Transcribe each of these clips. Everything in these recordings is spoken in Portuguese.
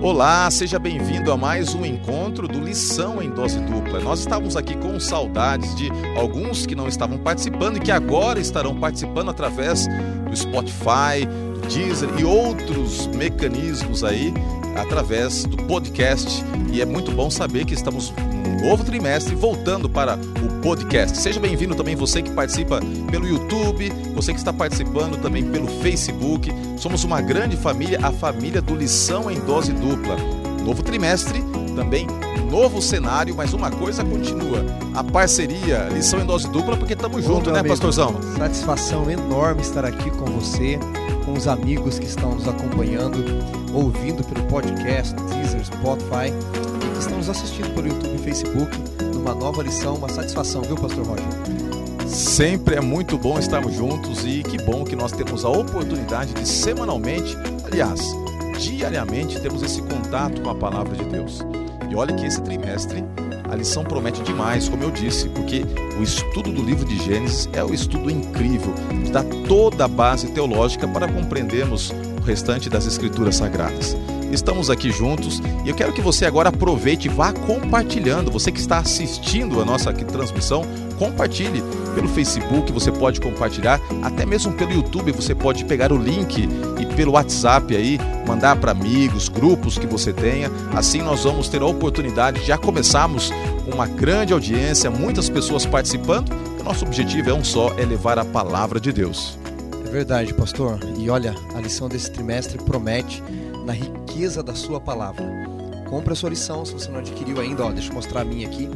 Olá, seja bem-vindo a mais um encontro do Lição em Dose Dupla. Nós estávamos aqui com saudades de alguns que não estavam participando e que agora estarão participando através do Spotify, Deezer e outros mecanismos aí através do podcast. E é muito bom saber que estamos num novo trimestre voltando para o podcast. Seja bem-vindo também você que participa pelo YouTube, você que está participando também pelo Facebook. Somos uma grande família, a família do Lição em Dose Dupla. Novo trimestre, também novo cenário, mas uma coisa continua: a parceria, lição em dose dupla, porque estamos juntos, né, pastorzão? Satisfação enorme estar aqui com você, com os amigos que estão nos acompanhando, ouvindo pelo podcast, Deezer, Spotify, e que estão nos assistindo pelo YouTube e Facebook, numa nova lição, uma satisfação, viu, Pastor Roger? Sempre é muito bom estarmos juntos e que bom que nós temos a oportunidade de semanalmente, aliás, diariamente, termos esse contato com a palavra de Deus. E olha que esse trimestre a lição promete demais, como eu disse, porque o estudo do livro de Gênesis é um estudo incrível, dá toda a base teológica para compreendermos o restante das escrituras sagradas. Estamos aqui juntos e eu quero que você agora aproveite e vá compartilhando. Você que está assistindo a nossa transmissão, compartilhe pelo Facebook, você pode compartilhar, até mesmo pelo YouTube, você pode pegar o link e pelo WhatsApp aí, mandar para amigos, grupos que você tenha. Assim nós vamos ter a oportunidade de já começarmos com uma grande audiência, muitas pessoas participando. O nosso objetivo é um só, é levar a palavra de Deus. É verdade, pastor. E olha, a lição desse trimestre promete na riqueza da sua palavra. Compre a sua lição, se você não adquiriu ainda, ó, deixa eu mostrar a minha aqui.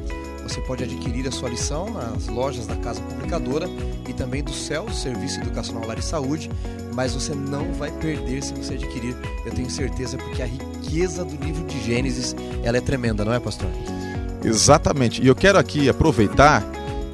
Você pode adquirir a sua lição nas lojas da Casa Publicadora e também do CEL, Serviço Educacional Lar e Saúde, mas você não vai perder se você adquirir, eu tenho certeza, porque a riqueza do livro de Gênesis, ela é tremenda, não é, pastor? Exatamente. E eu quero aqui aproveitar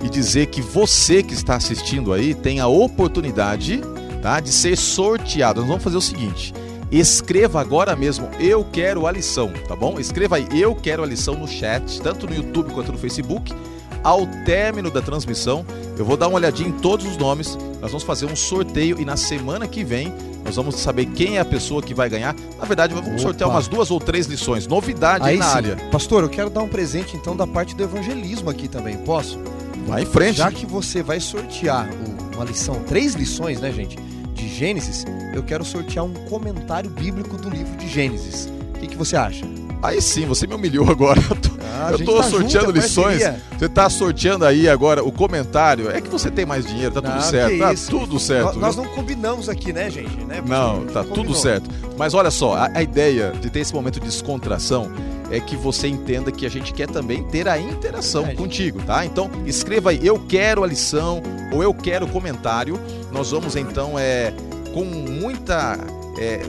e dizer que você que está assistindo aí tem a oportunidade tá, de ser sorteado. Nós vamos fazer o seguinte: escreva agora mesmo, eu quero a lição, tá bom? Escreva aí, eu quero a lição no chat, tanto no YouTube quanto no Facebook. Ao término da transmissão, eu vou dar uma olhadinha em todos os nomes. Nós vamos fazer um sorteio e na semana que vem nós vamos saber quem é a pessoa que vai ganhar. Na verdade, vamos Opa. sortear umas duas ou três lições. Novidade aí, aí na sim. área. Pastor, eu quero dar um presente então da parte do evangelismo aqui também. Posso? Vai em frente. Já que você vai sortear uma lição, três lições, né, gente, de Gênesis, eu quero sortear um comentário bíblico do livro de Gênesis. O que, que você acha? Aí sim, você me humilhou agora. Ah, eu tô tá sorteando junto, lições. Você tá sorteando aí agora o comentário. É que você tem mais dinheiro, tá tudo não, certo. Tá isso, tudo certo. Nós, nós, não combinamos aqui, né, gente? Né, não, tá tudo certo. Mas olha só, a, a ideia de ter esse momento de descontração é que você entenda que a gente quer também ter a interação é, contigo, tá? Então escreva aí, eu quero a lição ou eu quero o comentário. Nós vamos então é, com muita. É,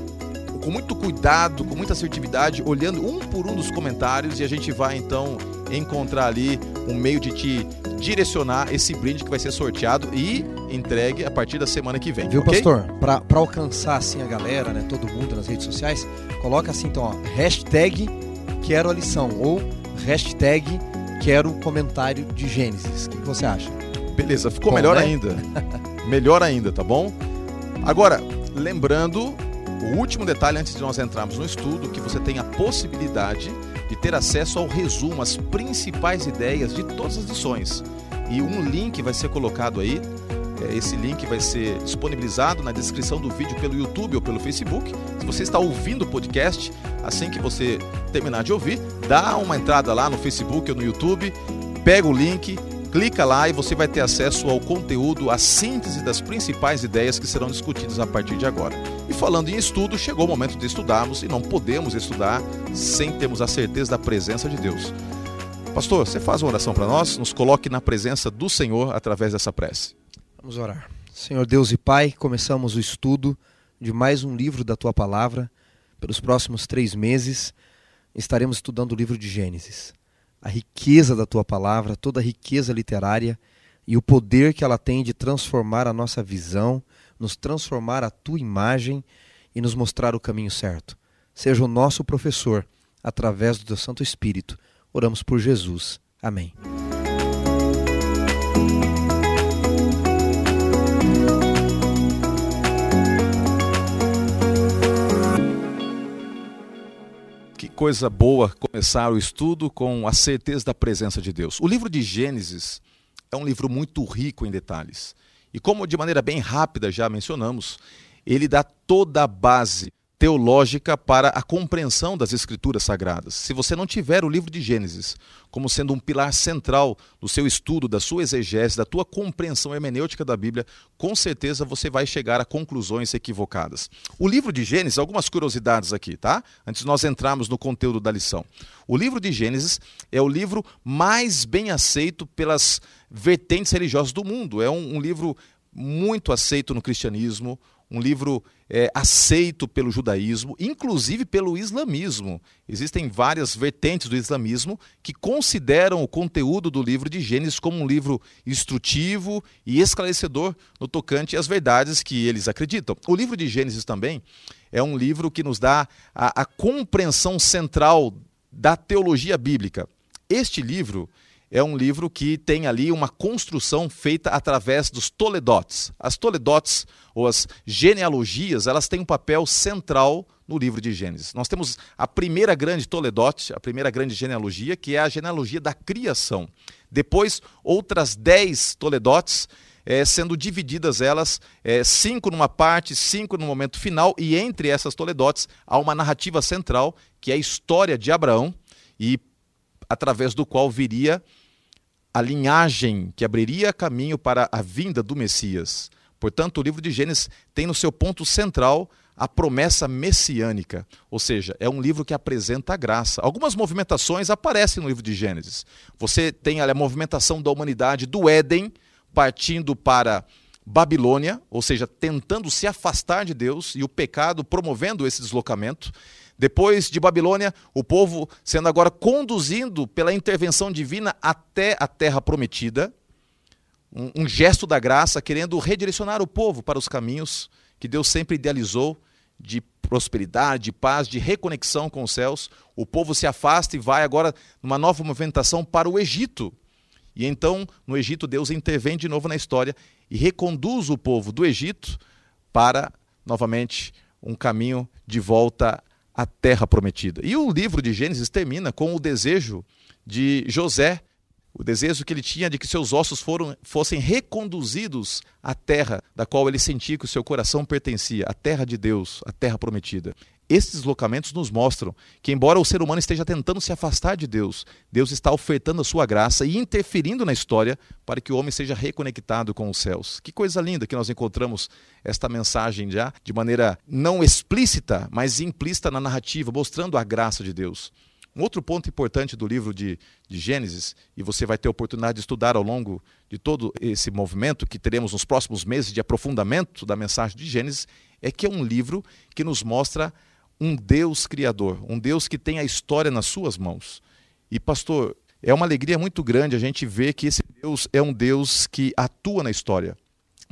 com muito cuidado, com muita assertividade, olhando um por um dos comentários e a gente vai então encontrar ali um meio de te direcionar esse brinde que vai ser sorteado e entregue a partir da semana que vem. Viu, okay? pastor? Para alcançar assim a galera, né, todo mundo nas redes sociais, coloca assim então, ó, hashtag quero a lição ou hashtag quero comentário de Gênesis. O que você acha? Beleza, ficou bom, melhor né? ainda. melhor ainda, tá bom? Agora, lembrando o último detalhe antes de nós entrarmos no estudo, que você tem a possibilidade de ter acesso ao resumo, as principais ideias de todas as lições. E um link vai ser colocado aí. É, esse link vai ser disponibilizado na descrição do vídeo pelo YouTube ou pelo Facebook. Se você está ouvindo o podcast, assim que você terminar de ouvir, dá uma entrada lá no Facebook ou no YouTube, pega o link, Clica lá e você vai ter acesso ao conteúdo, à síntese das principais ideias que serão discutidas a partir de agora. E falando em estudo, chegou o momento de estudarmos e não podemos estudar sem termos a certeza da presença de Deus. Pastor, você faz uma oração para nós? Nos coloque na presença do Senhor através dessa prece. Vamos orar. Senhor Deus e Pai, começamos o estudo de mais um livro da Tua Palavra. Pelos próximos três meses estaremos estudando o livro de Gênesis a riqueza da tua palavra, toda a riqueza literária e o poder que ela tem de transformar a nossa visão, nos transformar a tua imagem e nos mostrar o caminho certo. Seja o nosso professor, através do teu Santo Espírito. Oramos por Jesus. Amém. Coisa boa começar o estudo com a certeza da presença de Deus. O livro de Gênesis é um livro muito rico em detalhes. E como de maneira bem rápida já mencionamos, ele dá toda a base teológica para a compreensão das escrituras sagradas. Se você não tiver o livro de Gênesis como sendo um pilar central do seu estudo, da sua exegese, da tua compreensão hermenêutica da Bíblia, com certeza você vai chegar a conclusões equivocadas. O livro de Gênesis, algumas curiosidades aqui, tá? Antes de nós entrarmos no conteúdo da lição. O livro de Gênesis é o livro mais bem aceito pelas vertentes religiosas do mundo. É um, um livro muito aceito no cristianismo, um livro é, aceito pelo judaísmo, inclusive pelo islamismo. Existem várias vertentes do islamismo que consideram o conteúdo do livro de Gênesis como um livro instrutivo e esclarecedor no tocante às verdades que eles acreditam. O livro de Gênesis também é um livro que nos dá a, a compreensão central da teologia bíblica. Este livro é um livro que tem ali uma construção feita através dos toledotes. As toledotes, ou as genealogias, elas têm um papel central no livro de Gênesis. Nós temos a primeira grande toledote, a primeira grande genealogia, que é a genealogia da criação. Depois, outras dez toledotes, é, sendo divididas elas, é, cinco numa parte, cinco no momento final, e entre essas toledotes há uma narrativa central, que é a história de Abraão, e através do qual viria a linhagem que abriria caminho para a vinda do Messias. Portanto, o livro de Gênesis tem no seu ponto central a promessa messiânica, ou seja, é um livro que apresenta a graça. Algumas movimentações aparecem no livro de Gênesis. Você tem a movimentação da humanidade do Éden partindo para Babilônia, ou seja, tentando se afastar de Deus e o pecado promovendo esse deslocamento. Depois de Babilônia, o povo sendo agora conduzindo pela intervenção divina até a terra prometida, um, um, gesto da graça, querendo redirecionar o povo para os caminhos que Deus sempre idealizou de prosperidade, de paz, de reconexão com os céus. O povo se afasta e vai agora numa nova movimentação para o Egito. E então, no Egito, Deus intervém de novo na história e reconduz o povo do Egito para, novamente, um caminho de volta a terra prometida. E o livro de Gênesis termina com o desejo de José, o desejo que ele tinha de que seus ossos foram, fossem reconduzidos à terra da qual ele sentia que o seu coração pertencia, a terra de Deus, a terra prometida. Esses deslocamentos nos mostram que, embora o ser humano esteja tentando se afastar de Deus, Deus está ofertando a sua graça e interferindo na história para que o homem seja reconectado com os céus. Que coisa linda que nós encontramos esta mensagem já de maneira não explícita, mas implícita na narrativa, mostrando a graça de Deus. Um outro ponto importante do livro de, de, Gênesis, e você vai ter a oportunidade de estudar ao longo de todo esse movimento que teremos nos próximos meses de aprofundamento da mensagem de Gênesis, é que é um livro que nos mostra um Deus criador, um Deus que tem a história nas suas mãos. E, pastor, é uma alegria muito grande a gente ver que esse Deus é um Deus que atua na história.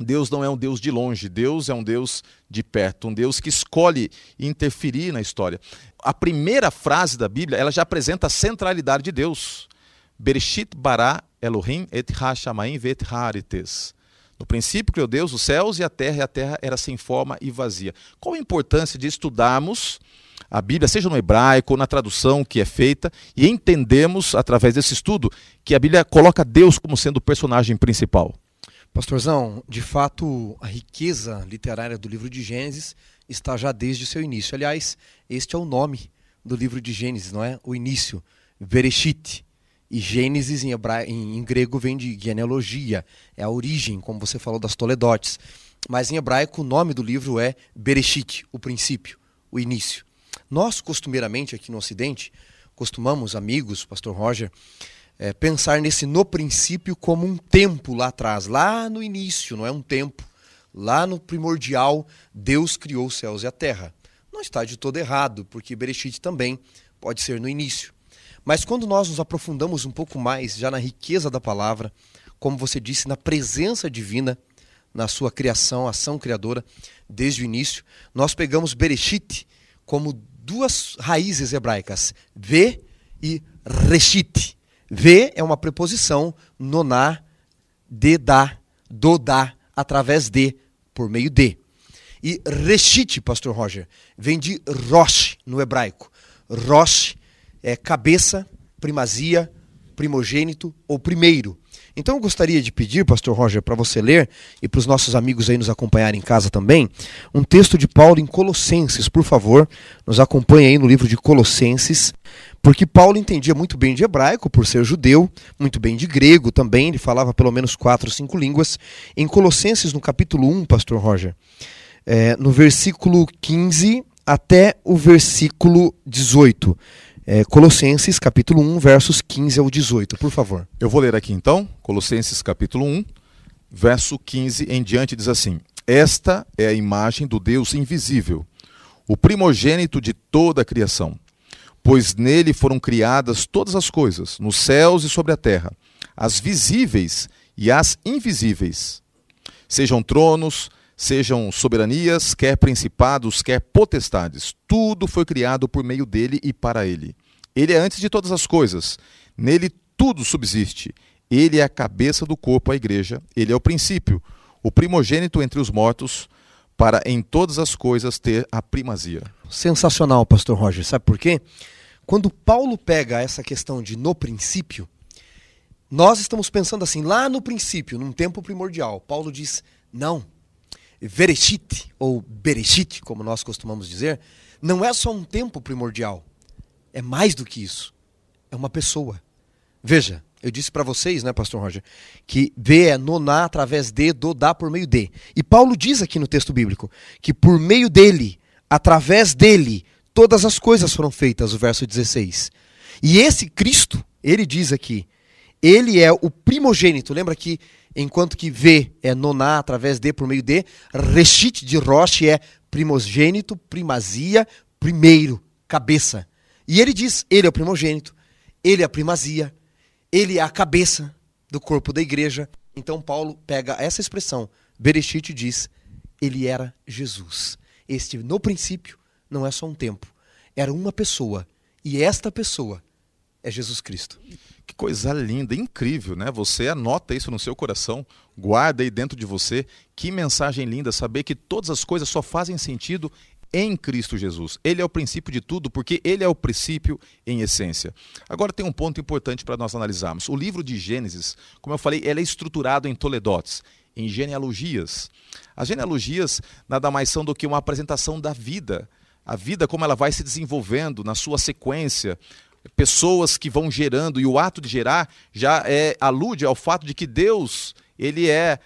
Deus não é um Deus de longe, Deus é um Deus de perto, um Deus que escolhe interferir na história. A primeira frase da Bíblia, ela já apresenta a centralidade de Deus. Bereshit bara Elohim et ha-shamayim vet harites. No princípio criou Deus os céus e a terra, e a terra era sem forma e vazia. Qual a importância de estudarmos a Bíblia, seja no hebraico ou na tradução que é feita, e entendemos, através desse estudo, que a Bíblia coloca Deus como sendo o personagem principal? Pastorzão, de fato, a riqueza literária do livro de Gênesis está já desde seu início. Aliás, este é o nome do livro de Gênesis, não é? O início, Bereshit. E Gênesis em, hebra... em, grego vem de genealogia, é a origem, como você falou das Toledotes. Mas em hebraico o nome do livro é Bereshit, o princípio, o início. Nós, costumeiramente, aqui no Ocidente, costumamos, amigos, pastor Roger, é, pensar nesse no princípio como um tempo lá atrás, lá no início, não é um tempo. Lá no primordial, Deus criou os céus e a terra. Não está de todo errado, porque Bereshit também pode ser no início. Mas quando nós nos aprofundamos um pouco mais já na riqueza da palavra, como você disse, na presença divina, na sua criação, ação criadora, desde o início, nós pegamos Bereshit como duas raízes hebraicas, Ve e Reshit. Ve é uma preposição, noná, de dá, do dá, através de, por meio de. E Reshit, pastor Roger, vem de Rosh no hebraico. Rosh é cabeça, primazia, primogênito ou primeiro. Então eu gostaria de pedir, pastor Roger, para você ler e para os nossos amigos aí nos acompanharem em casa também, um texto de Paulo em Colossenses, por favor. Nos acompanhe aí no livro de Colossenses, porque Paulo entendia muito bem de hebraico, por ser judeu, muito bem de grego também, ele falava pelo menos quatro, cinco línguas. Em Colossenses, no capítulo 1, pastor Roger, é, no versículo 15 até o versículo 18 é, Colossenses capítulo 1, versos 15 ao 18, por favor. Eu vou ler aqui então, Colossenses capítulo 1, verso 15 em diante diz assim: Esta é a imagem do Deus invisível, o primogênito de toda a criação, pois nele foram criadas todas as coisas, nos céus e sobre a terra, as visíveis e as invisíveis. Sejam tronos, sejam soberanias, quer principados, quer potestades, tudo foi criado por meio dele e para ele. Ele é antes de todas as coisas, nele tudo subsiste. Ele é a cabeça do corpo, a igreja, ele é o princípio, o primogênito entre os mortos, para em todas as coisas ter a primazia. Sensacional, pastor Roger. Sabe por quê? Quando Paulo pega essa questão de no princípio, nós estamos pensando assim, lá no princípio, num tempo primordial. Paulo diz: não, Vereshit, ou Bereshit, como nós costumamos dizer, não é só um tempo primordial. É mais do que isso. É uma pessoa. Veja, eu disse para vocês, né, pastor Roger, que B é noná através de, do, dá por meio de. E Paulo diz aqui no texto bíblico que por meio dele, através dele, todas as coisas foram feitas, o verso 16. E esse Cristo, ele diz aqui, ele é o primogênito. Lembra que enquanto que V é noná através de por meio de, Reshit de Rosh é primogênito, primazia, primeiro, cabeça. E ele diz, ele é o primogênito, ele é a primazia, ele é a cabeça do corpo da igreja. Então Paulo pega essa expressão, Bereshit diz, ele era Jesus. Este, no princípio, não é só um tempo, era uma pessoa. E esta pessoa é Jesus Cristo. Que coisa linda, incrível, né? Você anota isso no seu coração, guarda aí dentro de você. Que mensagem linda saber que todas as coisas só fazem sentido em Cristo Jesus. Ele é o princípio de tudo, porque ele é o princípio em essência. Agora tem um ponto importante para nós analisarmos. O livro de Gênesis, como eu falei, ele é estruturado em toledotes, em genealogias. As genealogias nada mais são do que uma apresentação da vida, a vida como ela vai se desenvolvendo na sua sequência, pessoas que vão gerando, e o ato de gerar já é, alude ao fato de que Deus ele é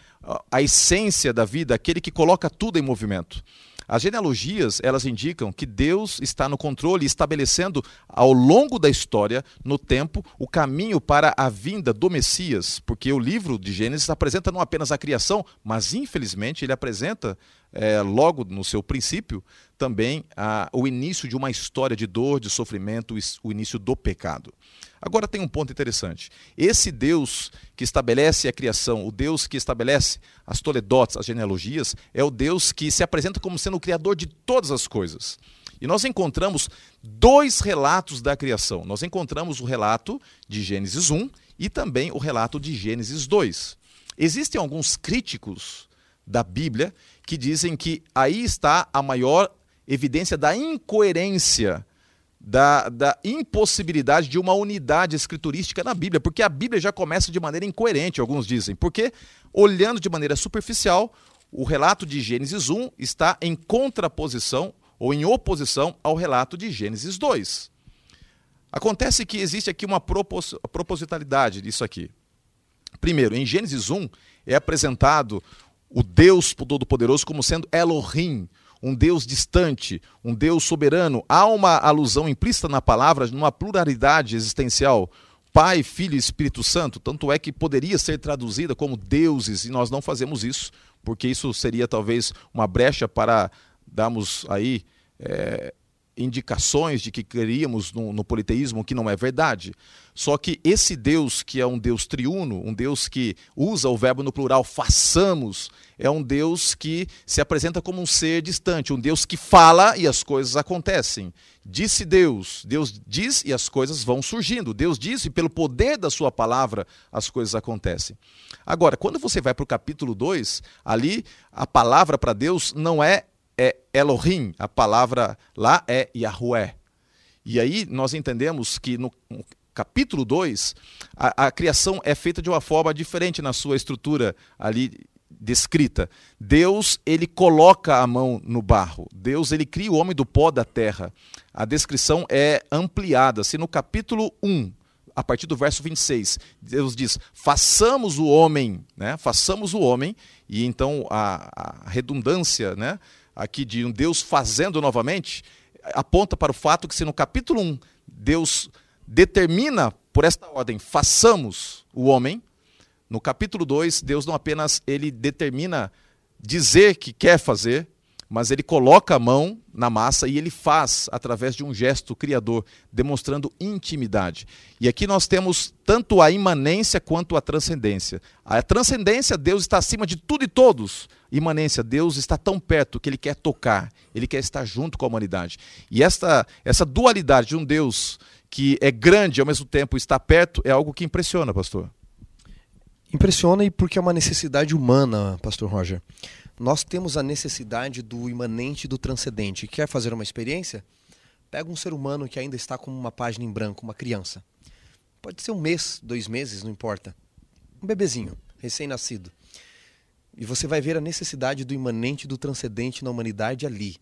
a essência da vida, aquele que coloca tudo em movimento. As genealogias, elas indicam que Deus está no controle, estabelecendo ao longo da história, no tempo, o caminho para a vinda do Messias, porque o livro de Gênesis apresenta não apenas a criação, mas infelizmente ele apresenta é, logo no seu princípio também a, o início de uma história de dor, de sofrimento, o início do pecado. Agora tem um ponto interessante. Esse Deus que estabelece a criação, o Deus que estabelece as toledotes, as genealogias, é o Deus que se apresenta como sendo o criador de todas as coisas. E nós encontramos dois relatos da criação. Nós encontramos o relato de Gênesis 1 e também o relato de Gênesis 2. Existem alguns críticos da Bíblia que dizem que aí está a maior evidência da incoerência da, da impossibilidade de uma unidade escriturística na Bíblia, porque a Bíblia já começa de maneira incoerente, alguns dizem, porque olhando de maneira superficial, o relato de Gênesis 1 está em contraposição ou em oposição ao relato de Gênesis 2. Acontece que existe aqui uma propos propositalidade disso aqui. Primeiro, em Gênesis 1 é apresentado o Deus Todo-Poderoso como sendo Elohim, um Deus distante, um Deus soberano. Há uma alusão implícita na palavra numa pluralidade existencial. Pai, Filho e Espírito Santo, tanto é que poderia ser traduzida como deuses, e nós não fazemos isso, porque isso seria talvez uma brecha para darmos aí é, indicações de que queríamos no, no, politeísmo, que não é verdade. Só que esse Deus, que é um Deus triuno, um Deus que usa o verbo no plural, façamos, é um Deus que se apresenta como um ser distante, um Deus que fala e as coisas acontecem. Disse Deus, Deus diz e as coisas vão surgindo. Deus diz e pelo poder da sua palavra as coisas acontecem. Agora, quando você vai para o capítulo 2, ali a palavra para Deus não é é Elohim, a palavra lá é Yahweh. E aí nós entendemos que no capítulo 2, a, a, criação é feita de uma forma diferente na sua estrutura ali descrita. Deus, ele coloca a mão no barro. Deus, ele cria o homem do pó da terra. A descrição é ampliada. Se no capítulo 1, a partir do verso 26, Deus diz: façamos o homem, né? façamos o homem, e então a, a redundância né? Aqui de um Deus fazendo novamente aponta para o fato que se no capítulo 1 Deus determina por esta ordem, façamos o homem, no capítulo 2, Deus não apenas ele determina dizer que quer fazer, mas ele coloca a mão na massa e ele faz através de um gesto criador, demonstrando intimidade. E aqui nós temos tanto a imanência quanto a transcendência. A transcendência, Deus está acima de tudo e todos. Imanência, Deus está tão perto que ele quer tocar, ele quer estar junto com a humanidade. E esta, essa dualidade de um Deus que é grande e ao mesmo tempo está perto, é algo que impressiona, pastor. Impressiona e porque é uma necessidade humana, pastor Roger. Nós temos a necessidade do imanente e do transcendente. Quer fazer uma experiência? Pega um ser humano que ainda está como uma página em branco, uma criança. Pode ser um mês, dois meses, não importa. Um bebezinho, recém-nascido. E você vai ver a necessidade do imanente e do transcendente na humanidade ali.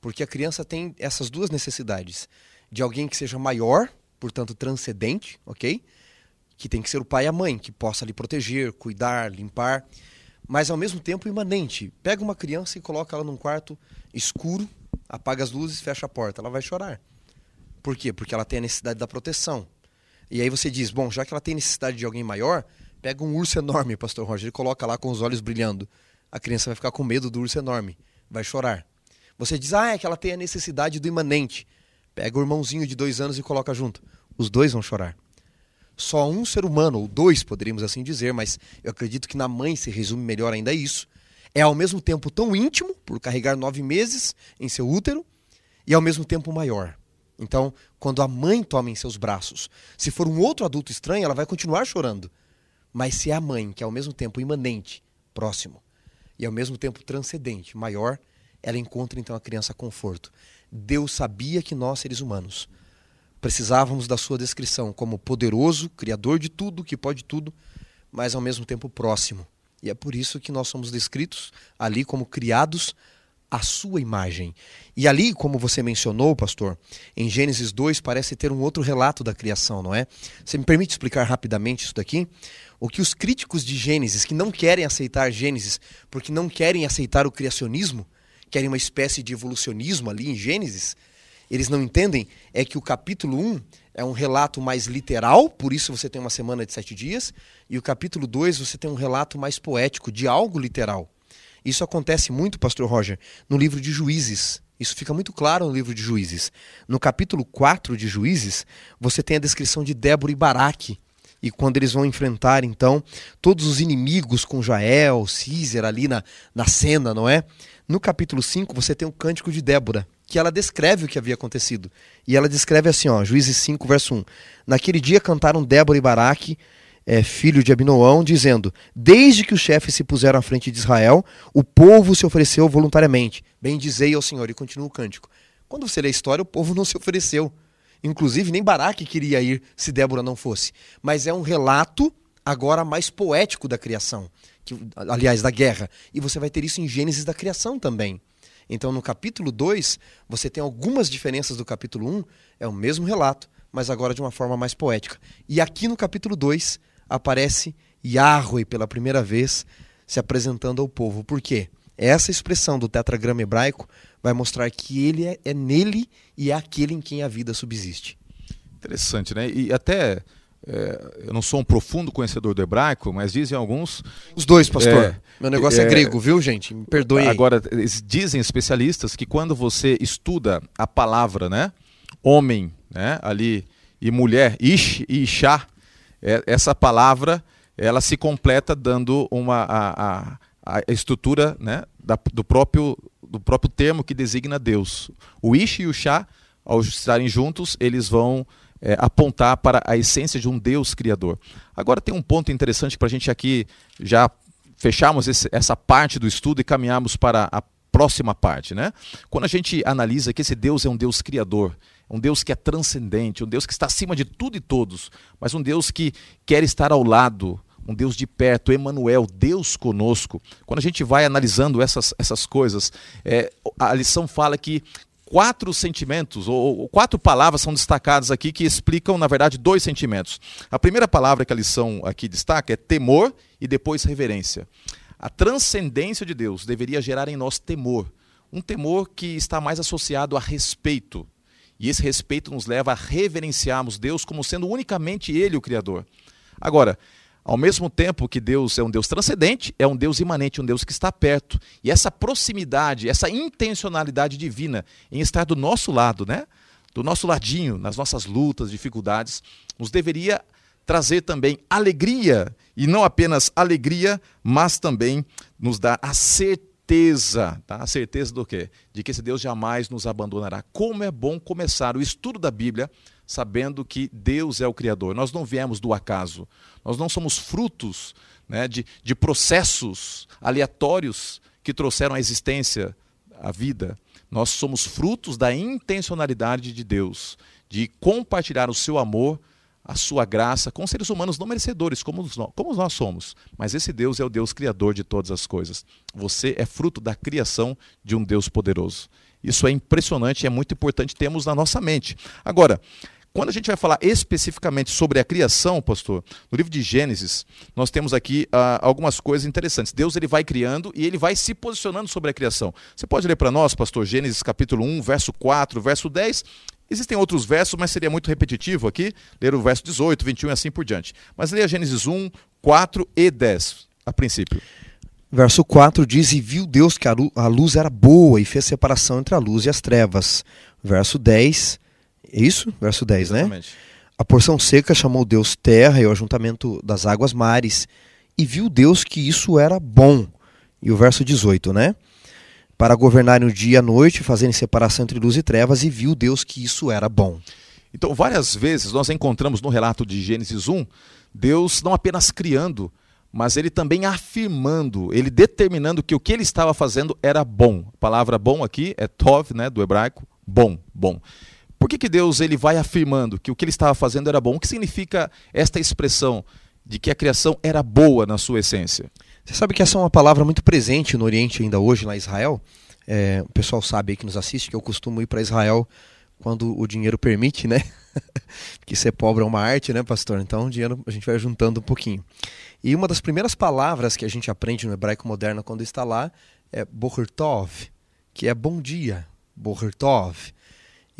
Porque a criança tem essas duas necessidades de alguém que seja maior, portanto transcendente, ok? Que tem que ser o pai e a mãe, que possa lhe proteger, cuidar, limpar, mas ao mesmo tempo imanente. Pega uma criança e coloca ela num quarto escuro, apaga as luzes, fecha a porta, ela vai chorar. Por quê? Porque ela tem a necessidade da proteção. E aí você diz, bom, já que ela tem necessidade de alguém maior, pega um urso enorme, pastor Roger, e coloca lá com os olhos brilhando. A criança vai ficar com medo do urso enorme, vai chorar. Você diz, ah, é que ela tem a necessidade do imanente. Pega o irmãozinho de dois anos e coloca junto. Os dois vão chorar. Só um ser humano, ou dois, poderíamos assim dizer, mas eu acredito que na mãe se resume melhor ainda isso. É ao mesmo tempo tão íntimo, por carregar nove meses em seu útero, e ao mesmo tempo maior. Então, quando a mãe toma em seus braços, se for um outro adulto estranho, ela vai continuar chorando. Mas se é a mãe, que é ao mesmo tempo imanente, próximo, e ao mesmo tempo transcendente, maior, ela encontra então a criança conforto. Deus sabia que nós, seres humanos, precisávamos da sua descrição como poderoso, criador de tudo, que pode tudo, mas ao mesmo tempo próximo. E é por isso que nós somos descritos ali como criados à sua imagem. E ali, como você mencionou, pastor, em Gênesis 2 parece ter um outro relato da criação, não é? Você me permite explicar rapidamente isso daqui? O que os críticos de Gênesis, que não querem aceitar Gênesis porque não querem aceitar o criacionismo, querem uma espécie de evolucionismo ali em Gênesis, eles não entendem é que o capítulo 1 é um relato mais literal, por isso você tem uma semana de sete dias, e o capítulo 2 você tem um relato mais poético, de algo literal. Isso acontece muito, pastor Roger, no livro de Juízes. Isso fica muito claro no livro de Juízes. No capítulo 4 de Juízes, você tem a descrição de Débora e Baraque. E quando eles vão enfrentar, então, todos os inimigos com Jael, Císera ali na, na cena, não é? No capítulo 5, você tem o cântico de Débora, que ela descreve o que havia acontecido. E ela descreve assim, ó, Juízes 5, verso 1. Naquele dia cantaram Débora e Baraque, é, filho de Abinoão, dizendo: Desde que os chefes se puseram à frente de Israel, o povo se ofereceu voluntariamente. Bem dizei ao Senhor, e continua o cântico. Quando você lê a história, o povo não se ofereceu. Inclusive, nem Baraque queria ir se Débora não fosse. Mas é um relato agora mais poético da criação que, aliás, da guerra. E você vai ter isso em Gênesis da criação também. Então, no capítulo 2, você tem algumas diferenças do capítulo 1, um, é o mesmo relato, mas agora de uma forma mais poética. E aqui no capítulo 2 aparece Yahweh pela primeira vez se apresentando ao povo. Por quê? Essa expressão do tetragrama hebraico vai mostrar que ele é, é nele e é aquele em quem a vida subsiste. Interessante, né? E até é, eu não sou um profundo conhecedor do hebraico, mas dizem alguns. Os dois, pastor. É, Meu negócio é, é, grego, viu, gente? Me perdoe. Agora, dizem especialistas que quando você estuda a palavra, né? Homem, né? Ali, e mulher, ish e ishá, é, essa palavra ela se completa dando uma a, a, a estrutura né, da, do, próprio, do próprio termo que designa Deus. O ish e o shá, ao estarem juntos, eles vão é, apontar para a essência de um Deus criador. Agora tem um ponto interessante para a gente aqui já fecharmos esse, essa parte do estudo e caminharmos para a próxima parte. Né? Quando a gente analisa que esse Deus é um Deus criador, um Deus que é transcendente, um Deus que está acima de tudo e todos, mas um Deus que quer estar ao lado, um Deus de perto, Emmanuel, Deus conosco. Quando a gente vai analisando essas, essas coisas, é, a lição fala que quatro sentimentos, ou, ou, quatro palavras são destacadas aqui que explicam, na verdade, dois sentimentos. A primeira palavra que a lição aqui destaca é temor e depois reverência. A transcendência de Deus deveria gerar em nós temor, um temor que está mais associado a respeito. E esse respeito nos leva a reverenciarmos Deus como sendo unicamente Ele o Criador. Agora, ao mesmo tempo que Deus é um Deus transcendente, é um Deus imanente, um Deus que está perto. E essa proximidade, essa intencionalidade divina em estar do nosso lado, né? Do nosso ladinho, nas nossas lutas, dificuldades, nos deveria trazer também alegria, e não apenas alegria, mas também nos dar a certeza, tá? A certeza do quê? De que esse Deus jamais nos abandonará. Como é bom começar o estudo da Bíblia sabendo que Deus é o Criador. Nós não viemos do acaso, nós não somos frutos né, de, de processos aleatórios que trouxeram a existência, a vida. Nós somos frutos da intencionalidade de Deus, de compartilhar o seu amor, a sua graça com seres humanos não merecedores, como nós, como nós somos. Mas esse Deus é o Deus criador de todas as coisas. Você é fruto da criação de um Deus poderoso. Isso é impressionante e é muito importante termos na nossa mente. Agora, quando a gente vai falar especificamente sobre a criação, pastor, no livro de Gênesis, nós temos aqui uh, algumas coisas interessantes. Deus ele vai criando e ele vai se posicionando sobre a criação. Você pode ler para nós, pastor, Gênesis capítulo 1, verso 4, verso 10. Existem outros versos, mas seria muito repetitivo aqui, ler o verso 18, 21 e assim por diante. Mas leia Gênesis 1, 4 e 10, a princípio. Verso 4 diz: E viu Deus que a luz era boa e fez separação entre a luz e as trevas. Verso 10 é isso? Verso 10, né? Exatamente. né? A porção seca chamou Deus terra e o ajuntamento das águas mares. E viu Deus que isso era bom. E o verso 18, né? Para governarem o dia e a noite, fazerem separação entre luz e trevas, e viu Deus que isso era bom. Então, várias vezes nós encontramos no relato de Gênesis 1, Deus não apenas criando, mas ele também afirmando, ele determinando que o que ele estava fazendo era bom. A palavra bom aqui é tov, né, do hebraico, bom, bom. Por que, que Deus ele vai afirmando que o que ele estava fazendo era bom? O que significa esta expressão de que a criação era boa na sua essência? Você sabe que essa é uma palavra muito presente no Oriente ainda hoje, lá em Israel. É, o pessoal sabe aí que nos assiste que eu costumo ir para Israel quando o dinheiro permite, né? Porque ser pobre é uma arte, né, pastor? Então o dinheiro a gente vai juntando um pouquinho. E uma das primeiras palavras que a gente aprende no hebraico moderno quando está lá é Boher Tov, que é bom dia, Boher Tov.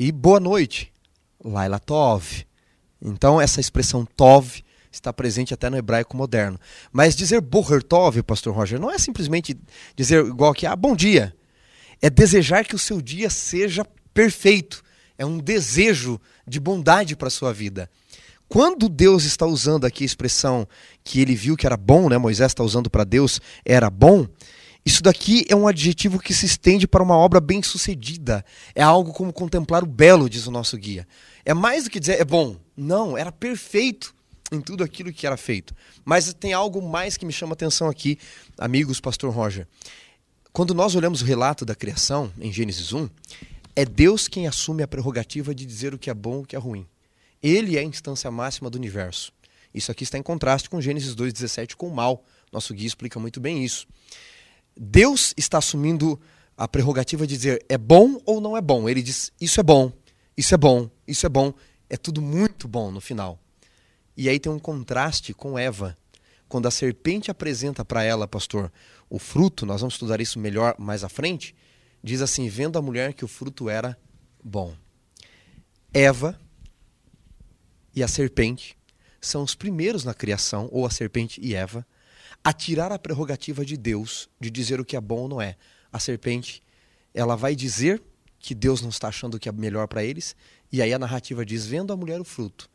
E boa noite, Laila Tov. Então essa expressão Tov está presente até no hebraico moderno. Mas dizer Boher Tov, pastor Roger, não é simplesmente dizer igual que ah, bom dia. É desejar que o seu dia seja perfeito. É um desejo de bondade para a sua vida. Quando Deus está usando aqui a expressão que ele viu que era bom, né? Moisés está usando para Deus, era bom, isso daqui é um adjetivo que se estende para uma obra bem sucedida. É algo como contemplar o belo, diz o nosso guia. É mais do que dizer é bom. Não, era perfeito em tudo aquilo que era feito. Mas tem algo mais que me chama atenção aqui, amigos, pastor Roger. Quando nós olhamos o relato da criação, em Gênesis 1, é Deus quem assume a prerrogativa de dizer o que é bom e o que é ruim. Ele é a instância máxima do universo. Isso aqui está em contraste com Gênesis 2,17 com o mal. Nosso guia explica muito bem isso. Deus está assumindo a prerrogativa de dizer é bom ou não é bom. Ele diz isso é bom, isso é bom, isso é bom. É tudo muito bom no final. E aí tem um contraste com Eva. Quando a serpente apresenta para ela, pastor, o fruto, nós vamos estudar isso melhor mais à frente, diz assim: vendo a mulher que o fruto era bom. Eva e a serpente são os primeiros na criação, ou a serpente e Eva, a tirar a prerrogativa de Deus de dizer o que é bom ou não é. A serpente, ela vai dizer que Deus não está achando o que é melhor para eles, e aí a narrativa diz: vendo a mulher o fruto,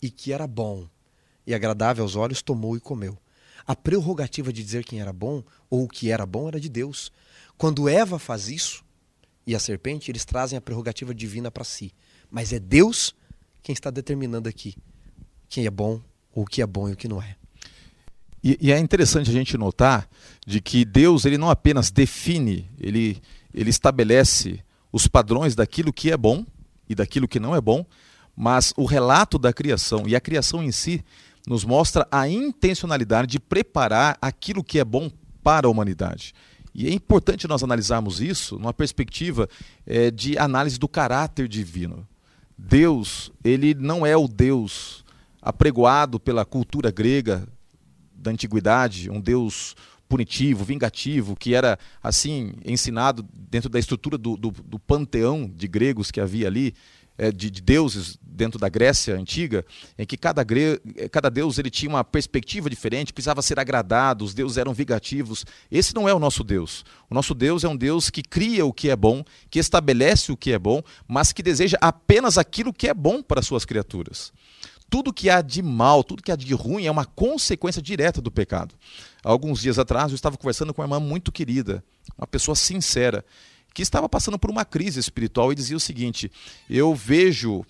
e que era bom e agradável aos olhos, tomou e comeu. A prerrogativa de dizer quem era bom ou o que era bom era de Deus. Quando Eva faz isso, e a serpente, eles trazem a prerrogativa divina para si. Mas é Deus quem está determinando aqui quem é bom, ou o que é bom e o que não é. E, e, é interessante a gente notar de que Deus ele não apenas define, ele, ele estabelece os padrões daquilo que é bom e daquilo que não é bom, mas o relato da criação e a criação em si nos mostra a intencionalidade de preparar aquilo que é bom para a humanidade. E é importante nós analisarmos isso numa perspectiva é, de análise do caráter divino. Deus, ele não é o Deus apregoado pela cultura grega da antiguidade, um Deus punitivo, vingativo, que era assim ensinado dentro da estrutura do, do, do panteão de gregos que havia ali, é, de, de, deuses dentro da Grécia antiga, em que cada, cada deus ele tinha uma perspectiva diferente, precisava ser agradado, os deuses eram vingativos. Esse não é o nosso Deus. O nosso Deus é um Deus que cria o que é bom, que estabelece o que é bom, mas que deseja apenas aquilo que é bom para suas criaturas tudo que há de mal, tudo que há de ruim é uma consequência direta do pecado. Alguns dias atrás eu estava conversando com uma irmã muito querida, uma pessoa sincera, que estava passando por uma crise espiritual e dizia o seguinte: Eu vejo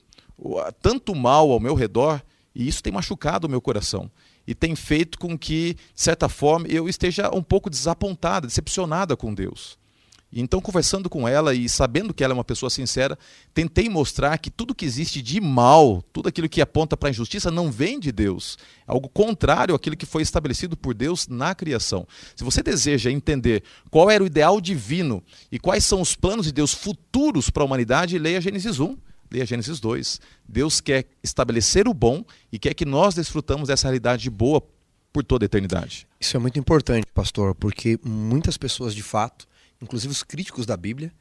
tanto mal ao meu redor e isso tem machucado o meu coração e tem feito com que, de certa forma, eu esteja um pouco desapontada, decepcionada com Deus. Então, conversando com ela e sabendo que ela é uma pessoa sincera, tentei mostrar que tudo que existe de mal, tudo aquilo que aponta para a injustiça, não vem de Deus. Algo contrário àquilo que foi estabelecido por Deus na criação. Se você deseja entender qual era o ideal divino e quais são os planos de Deus futuros para a humanidade, leia Gênesis 1. Leia Gênesis 2. Deus quer estabelecer o bom e quer que nós desfrutamos dessa realidade boa por toda a eternidade. Isso é muito importante, pastor, porque muitas pessoas de fato inclusive os críticos da Bíblia,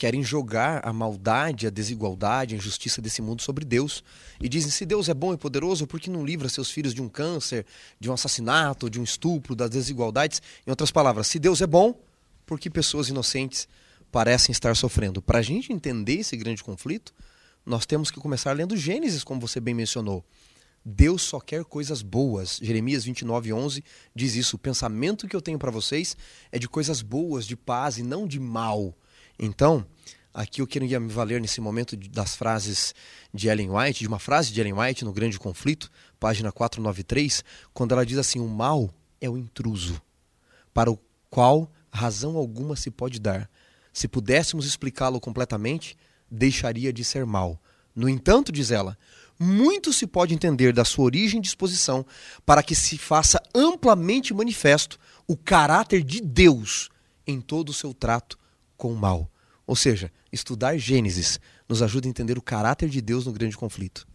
querem jogar a maldade, a desigualdade, a injustiça desse mundo sobre Deus. E dizem: se Deus é bom e poderoso, por que não livra seus filhos de um câncer, de um assassinato, de um estupro, das desigualdades? Em outras palavras, se Deus é bom, por que pessoas inocentes parecem estar sofrendo? Para a gente entender esse grande conflito, nós temos que começar lendo Gênesis, como você bem mencionou. Deus só quer coisas boas. Jeremias 29, 11 diz isso. O pensamento que eu tenho para vocês é de coisas boas, de paz e não de mal. Então, aqui eu queria me valer nesse momento das frases de Ellen White, de uma frase de Ellen White no Grande Conflito, página 493, quando ela diz assim: O mal é o intruso, para o qual razão alguma se pode dar. Se pudéssemos explicá-lo completamente, deixaria de ser mal. No entanto, diz ela, muito se pode entender da sua origem e disposição para que se faça amplamente manifesto o caráter de Deus em todo o seu trato com o mal. Ou seja, estudar Gênesis nos ajuda a entender o caráter de Deus no grande conflito.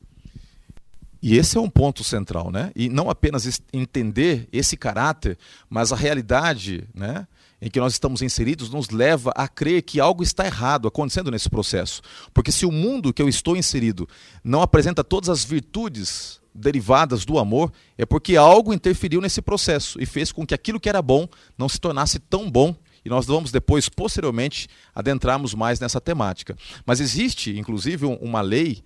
E esse é um ponto central, né? E não apenas entender esse caráter, mas a realidade, né? Em que nós estamos inseridos nos leva a crer que algo está errado acontecendo nesse processo. Porque se o mundo que eu estou inserido não apresenta todas as virtudes derivadas do amor, é porque algo interferiu nesse processo e fez com que aquilo que era bom não se tornasse tão bom. E nós vamos depois, posteriormente, adentrarmos mais nessa temática. Mas existe, inclusive, uma lei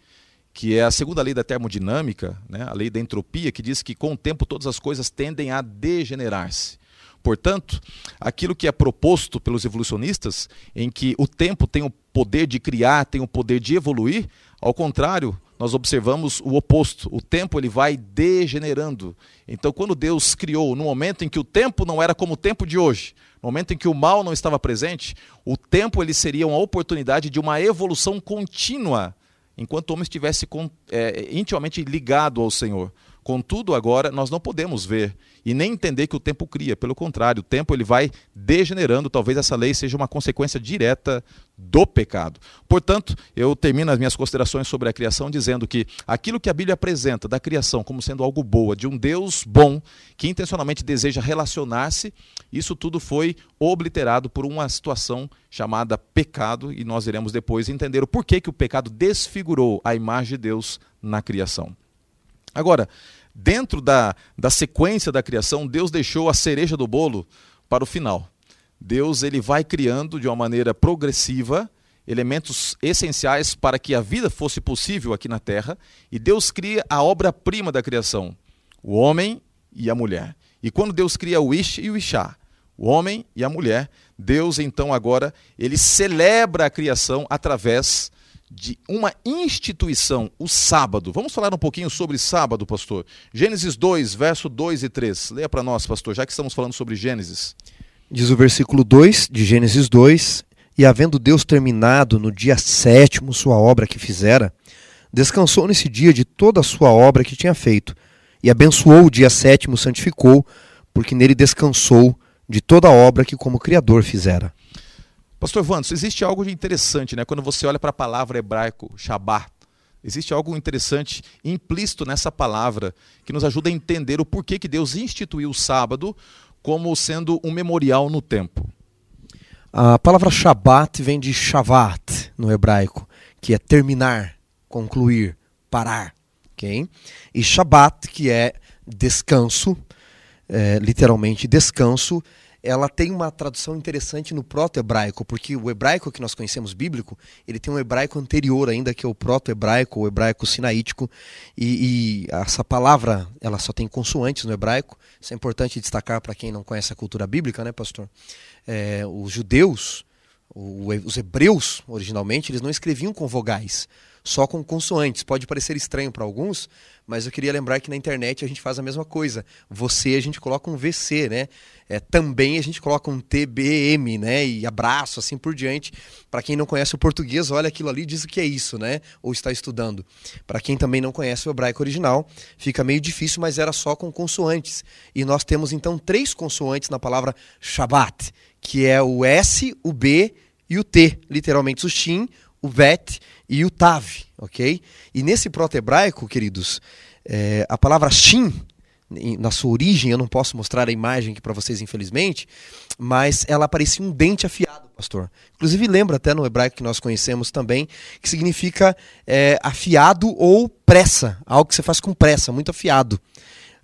que é a segunda lei da termodinâmica, né, a lei da entropia, que diz que com o tempo todas as coisas tendem a degenerar-se. Portanto, aquilo que é proposto pelos evolucionistas, em que o tempo tem o poder de criar, tem o poder de evoluir, ao contrário, nós observamos o oposto. O tempo ele vai degenerando. Então, quando Deus criou, no momento em que o tempo não era como o tempo de hoje, no momento em que o mal não estava presente, o tempo ele seria uma oportunidade de uma evolução contínua, enquanto o homem estivesse é, intimamente ligado ao Senhor. Contudo, agora nós não podemos ver e nem entender que o tempo cria. Pelo contrário, o tempo ele vai degenerando. Talvez essa lei seja uma consequência direta do pecado. Portanto, eu termino as minhas considerações sobre a criação dizendo que aquilo que a Bíblia apresenta da criação como sendo algo boa, de um Deus bom, que intencionalmente deseja relacionar-se, isso tudo foi obliterado por uma situação chamada pecado, e nós iremos depois entender o porquê que o pecado desfigurou a imagem de Deus na criação. Agora, dentro da, da sequência da criação, Deus deixou a cereja do bolo para o final. Deus ele vai criando de uma maneira progressiva elementos essenciais para que a vida fosse possível aqui na Terra, e Deus cria a obra-prima da criação, o homem e a mulher. E quando Deus cria o Ish e o Ishá, o homem e a mulher, Deus então agora ele celebra a criação através de uma instituição, o sábado. Vamos falar um pouquinho sobre sábado, pastor. Gênesis 2, verso 2 e 3. Leia para nós, pastor, já que estamos falando sobre Gênesis. Diz o versículo 2 de Gênesis 2: E havendo Deus terminado no dia sétimo sua obra que fizera, descansou nesse dia de toda a sua obra que tinha feito, e abençoou o dia sétimo, santificou, porque nele descansou de toda a obra que como Criador fizera. Pastor Vantos, existe algo de interessante, né? Quando você olha para a palavra hebraico, Shabbat, existe algo interessante implícito nessa palavra que nos ajuda a entender o porquê que Deus instituiu o sábado como sendo um memorial no tempo. A palavra Shabbat vem de Shavat no hebraico, que é terminar, concluir, parar. Okay? E Shabbat, que é descanso, é, literalmente descanso, ela tem uma tradução interessante no proto-hebraico, porque o hebraico que nós conhecemos bíblico, ele tem um hebraico anterior ainda, que é o proto-hebraico, o hebraico sinaítico, e, e, essa palavra, ela só tem consoantes no hebraico, isso é importante destacar para quem não conhece a cultura bíblica, né, pastor? É, os judeus, os hebreus, originalmente, eles não escreviam com vogais, só com consoantes. Pode parecer estranho para alguns, mas eu queria lembrar que na internet a gente faz a mesma coisa. Você a gente coloca um VC, né? É, também a gente coloca um TBM, né? E abraço, assim por diante. Para quem não conhece o português, olha aquilo ali diz o que é isso, né? Ou está estudando. Para quem também não conhece o hebraico original, fica meio difícil, mas era só com consoantes. E nós temos então três consoantes na palavra Shabbat, que é o S, o B e o T, literalmente o Shin, o vet e o tav, ok? E nesse proto-hebraico, queridos, é, a palavra shin, na sua origem, eu não posso mostrar a imagem aqui para vocês, infelizmente, mas ela parecia um dente afiado, pastor. Inclusive lembra até no hebraico que nós conhecemos também, que significa é, afiado ou pressa, algo que você faz com pressa, muito afiado.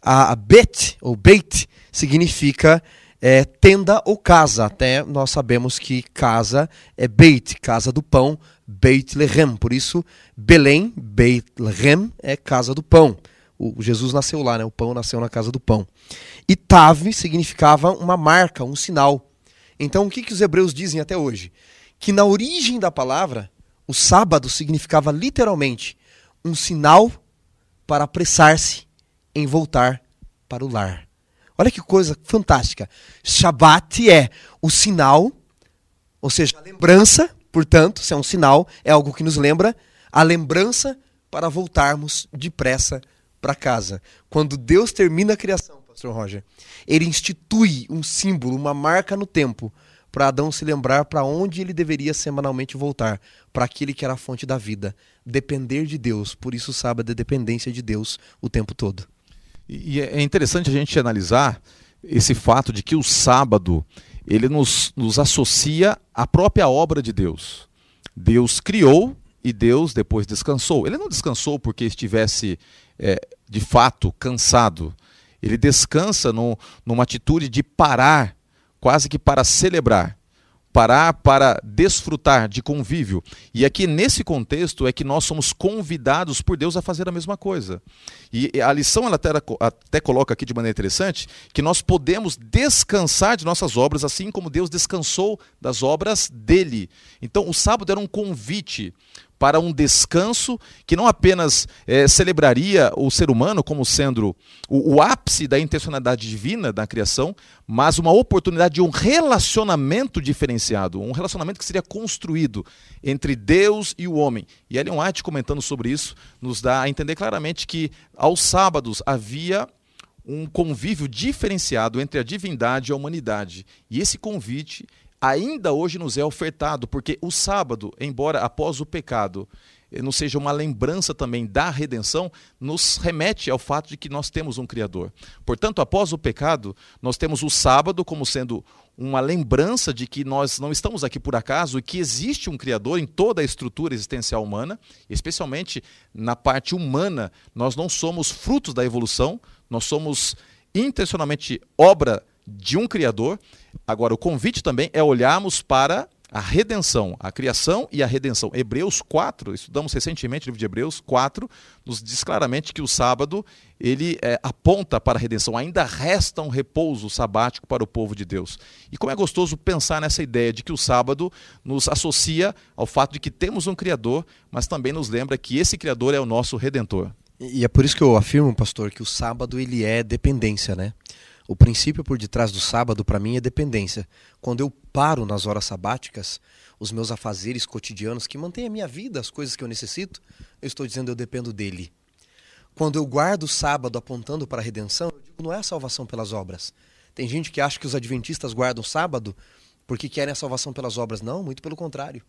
A, a bet, ou beit, significa é, tenda ou casa. Até nós sabemos que casa é Beit, casa do pão, Beit Lehem. Por isso, Belém, Beit Lehem, é casa do pão. O Jesus nasceu lá, né? o pão nasceu na casa do pão. E Tav significava uma marca, um sinal. Então, o que, que os hebreus dizem até hoje? Que na origem da palavra, o sábado significava literalmente um sinal para apressar-se em voltar para o lar. Olha que coisa fantástica. Shabat é o sinal, ou seja, a lembrança, portanto, se é um sinal, é algo que nos lembra, a lembrança para voltarmos depressa para casa. Quando Deus termina a criação, Pastor Roger, ele institui um símbolo, uma marca no tempo, para Adão se lembrar para onde ele deveria semanalmente voltar, para aquele que era a fonte da vida, depender de Deus. Por isso sábado é dependência de Deus o tempo todo. E é interessante a gente analisar esse fato de que o sábado ele nos, nos associa à própria obra de Deus. Deus criou e Deus depois descansou. Ele não descansou porque estivesse é, de fato cansado. Ele descansa no, numa atitude de parar, quase que para celebrar parar para desfrutar de convívio. E aqui nesse contexto é que nós somos convidados por Deus a fazer a mesma coisa. E a lição ela até, até coloca aqui de maneira interessante que nós podemos descansar de nossas obras assim como Deus descansou das obras dele. Então o sábado era um convite para um descanso que não apenas é, celebraria o ser humano como sendo o, o, ápice da intencionalidade divina da criação, mas uma oportunidade de um relacionamento diferenciado, um relacionamento que seria construído entre Deus e o homem. E Ellen White, comentando sobre isso, nos dá a entender claramente que aos sábados havia um convívio diferenciado entre a divindade e a humanidade. E esse convite ainda hoje nos é ofertado, porque o sábado, embora após o pecado eh, não seja uma lembrança também da redenção, nos remete ao fato de que nós temos um Criador. Portanto, após o pecado, nós temos o sábado como sendo uma lembrança de que nós não estamos aqui por acaso e que existe um Criador em toda a estrutura existencial humana, especialmente na parte humana, nós não somos frutos da evolução, nós somos intencionalmente obra de um Criador. Agora, o convite também é olharmos para a redenção, a criação e a redenção. Hebreus 4, estudamos recentemente o livro de Hebreus 4, nos diz claramente que o sábado ele é, aponta para a redenção. Ainda resta um repouso sabático para o povo de Deus. E como é gostoso pensar nessa ideia de que o sábado nos associa ao fato de que temos um Criador, mas também nos lembra que esse Criador é o nosso Redentor. E é por isso que eu afirmo, pastor, que o sábado ele é dependência, né? O princípio por detrás do sábado para mim é dependência. Quando eu paro nas horas sabáticas, os meus afazeres cotidianos que mantêm a minha vida, as coisas que eu necessito, eu estou dizendo eu dependo dele. Quando eu guardo o sábado apontando para a redenção, eu digo não é a salvação pelas obras. Tem gente que acha que os adventistas guardam o sábado porque querem a salvação pelas obras. Não, muito pelo contrário.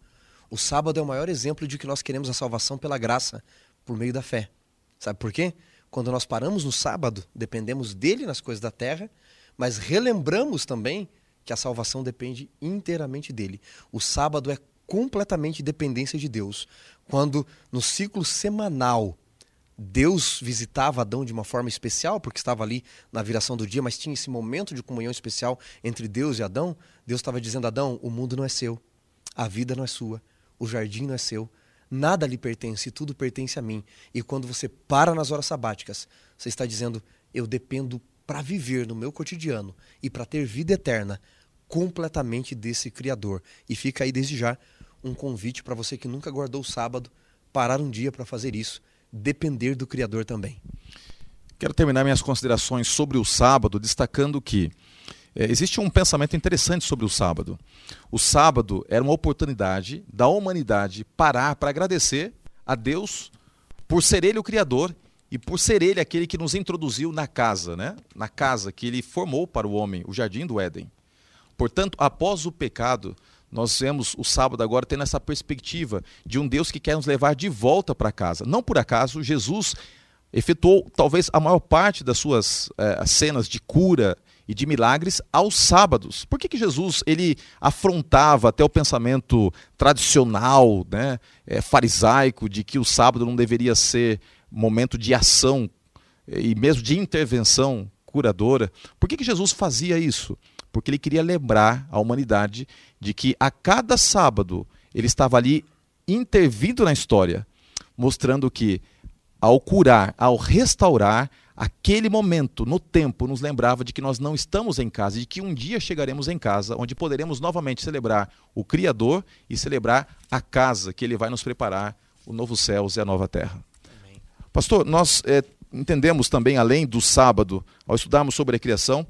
O sábado é o maior exemplo de que nós queremos a salvação pela graça, por meio da fé. Sabe por quê? Quando nós paramos no sábado, dependemos dele nas coisas da terra, mas relembramos também que a salvação depende inteiramente dele. O sábado é completamente dependência de Deus. Quando no ciclo semanal Deus visitava Adão de uma forma especial, porque estava ali na viração do dia, mas tinha esse momento de comunhão especial entre Deus e Adão. Deus estava dizendo: Adão, o mundo não é seu, a vida não é sua, o jardim não é seu, nada lhe pertence, tudo pertence a mim. E quando você para nas horas sabáticas, você está dizendo: eu dependo para viver no meu cotidiano e para ter vida eterna completamente desse Criador. E fica aí desde já um convite para você que nunca guardou o sábado, parar um dia para fazer isso, depender do Criador também. Quero terminar minhas considerações sobre o sábado destacando que é, existe um pensamento interessante sobre o sábado. O sábado era uma oportunidade da humanidade parar para agradecer a Deus por ser Ele o Criador e por ser Ele aquele que nos introduziu na casa, né? na casa que Ele formou para o homem, o jardim do Éden. Portanto, após o pecado, nós vemos o sábado agora tendo essa perspectiva de um Deus que quer nos levar de volta para casa. Não por acaso, Jesus efetuou talvez a maior parte das suas eh, cenas de cura e de milagres aos sábados. Por que, que Jesus ele afrontava até o pensamento tradicional, né, é, farisaico, de que o sábado não deveria ser momento de ação e mesmo de intervenção curadora? Por que, que Jesus fazia isso? Porque ele queria lembrar a humanidade de que a cada sábado ele estava ali intervindo na história, mostrando que ao curar, ao restaurar, aquele momento no tempo nos lembrava de que nós não estamos em casa, de que um dia chegaremos em casa, onde poderemos novamente celebrar o Criador e celebrar a casa que Ele vai nos preparar, o novo céu e a nova terra. Amém. Pastor, nós é, entendemos também, além do sábado, ao estudarmos sobre a criação,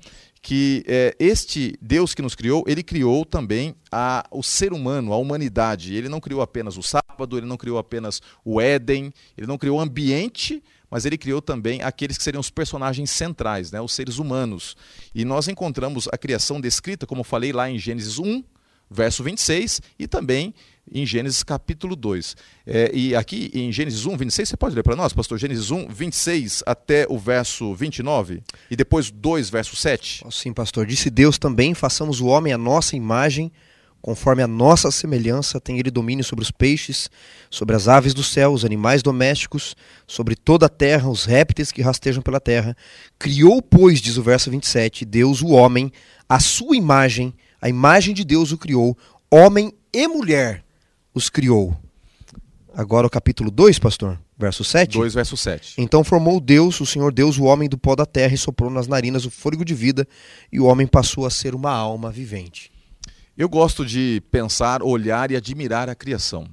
que é, este Deus que nos criou, ele criou também a, o ser humano, a humanidade. Ele não criou apenas o sábado, ele não criou apenas o Éden, ele não criou o ambiente mas ele criou também aqueles que seriam os personagens centrais, né, os seres humanos. E nós encontramos a criação descrita, como falei lá em Gênesis 1, verso 26, e também em Gênesis capítulo 2. É, e aqui em Gênesis 1, 26, você pode ler para nós, pastor? Gênesis 1, 26 até o verso 29, e depois 2, verso 7. Sim, pastor. Disse Deus também: façamos o homem à nossa imagem Conforme a nossa semelhança, tem ele domínio sobre os peixes, sobre as aves do céu, os animais domésticos, sobre toda a terra, os répteis que rastejam pela terra. Criou, pois, diz o verso 27, Deus o homem, a sua imagem, a imagem de Deus o criou, homem e mulher os criou. Agora o capítulo 2, pastor, verso 7. 2, verso 7. Então formou Deus, o Senhor Deus, o homem do pó da terra e soprou nas narinas o fôlego de vida, e o homem passou a ser uma alma vivente. Eu gosto de pensar, olhar e admirar a criação.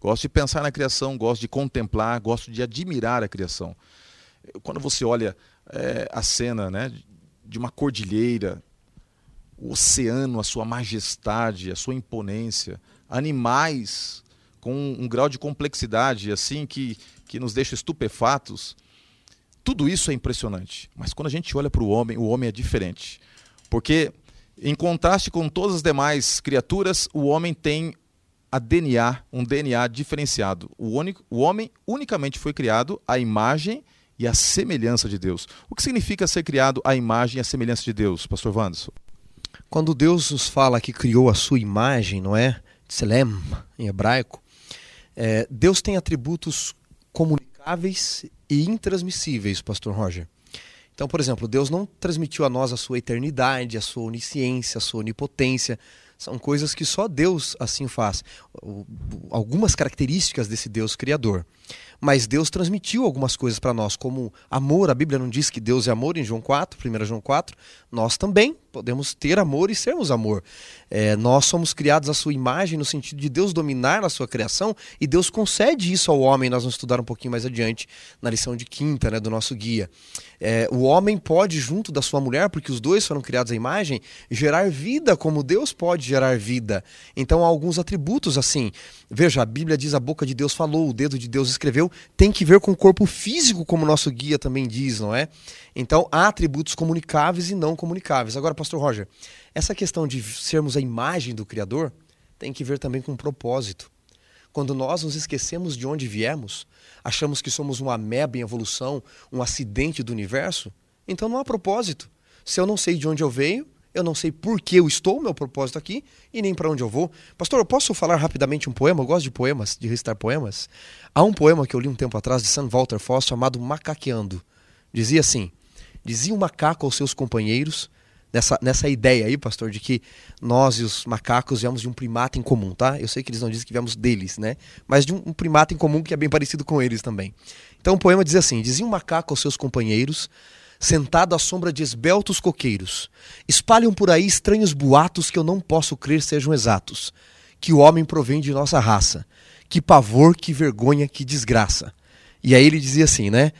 Gosto de pensar na criação, gosto de contemplar, gosto de admirar a criação. Quando você olha é, a cena né, de uma cordilheira, o oceano, a sua majestade, a sua imponência, animais com um grau de complexidade assim que, que nos deixa estupefatos, tudo isso é impressionante. Mas quando a gente olha para o homem, o homem é diferente. Porque em contraste com todas as demais criaturas, o homem tem a DNA, um DNA diferenciado. O, único, o homem unicamente foi criado à imagem e à semelhança de Deus. O que significa ser criado à imagem e à semelhança de Deus, pastor Wanderson? Quando Deus nos fala que criou a sua imagem, não é? Tselem, em hebraico, é, Deus tem atributos comunicáveis e intransmissíveis, pastor Roger. Então, por exemplo, Deus não transmitiu a nós a sua eternidade, a sua onisciência, a sua onipotência. São coisas que só Deus assim faz. Algumas características desse Deus criador. Mas Deus transmitiu algumas coisas para nós, como amor. A Bíblia não diz que Deus é amor em João 4, 1 João 4. Nós também podemos ter amor e sermos amor. É, nós somos criados à sua imagem no sentido de Deus dominar a sua criação e Deus concede isso ao homem. Nós vamos estudar um pouquinho mais adiante na lição de quinta né, do nosso guia. É, o homem pode, junto da sua mulher, porque os dois foram criados à imagem, gerar vida como Deus pode gerar vida. Então há alguns atributos assim. Veja, a Bíblia diz a boca de Deus falou, o dedo de Deus escreveu, tem que ver com o corpo físico, como o nosso guia também diz, não é? Então há atributos comunicáveis e não comunicáveis. Agora, pastor Roger, essa questão de sermos a imagem do Criador tem que ver também com um propósito. Quando nós nos esquecemos de onde viemos, achamos que somos uma ameba em evolução, um acidente do universo, então não há propósito. Se eu não sei de onde eu venho, eu não sei por que eu estou, meu propósito aqui, e nem para onde eu vou. Pastor, eu posso falar rapidamente um poema? Eu gosto de poemas, de recitar poemas. Há um poema que eu li um tempo atrás de Sam Walter Foss chamado Macaqueando. Dizia assim: Dizia o macaco aos seus companheiros, nessa, nessa ideia aí, pastor, de que nós e os macacos viemos de um primata em comum, tá? Eu sei que eles não dizem que viemos deles, né? Mas de um, um primata em comum que é bem parecido com eles também. Então o poema dizia assim: Dizia um macaco aos seus companheiros sentado à sombra de esbeltos coqueiros. Espalham por aí estranhos boatos que eu não posso crer sejam exatos. Que o homem provém de nossa raça. Que pavor, que vergonha, que desgraça. E aí ele dizia assim, né?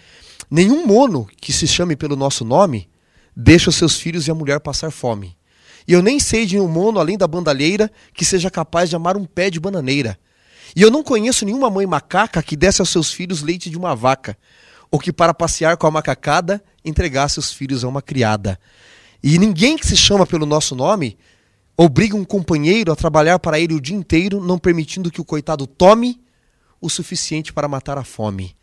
Nenhum mono que se chame pelo nosso nome deixa os seus filhos e a mulher passar fome. E eu nem sei de nenhum mono, além da bandalheira, que seja capaz de amar um pé de bananeira. E eu não conheço nenhuma mãe macaca que desse aos seus filhos leite de uma vaca, ou que para passear com a macacada entregasse os filhos a uma criada. E ninguém que se chama pelo nosso nome obriga um companheiro a trabalhar para ele o dia inteiro, não permitindo que o coitado tome o suficiente para matar a fome.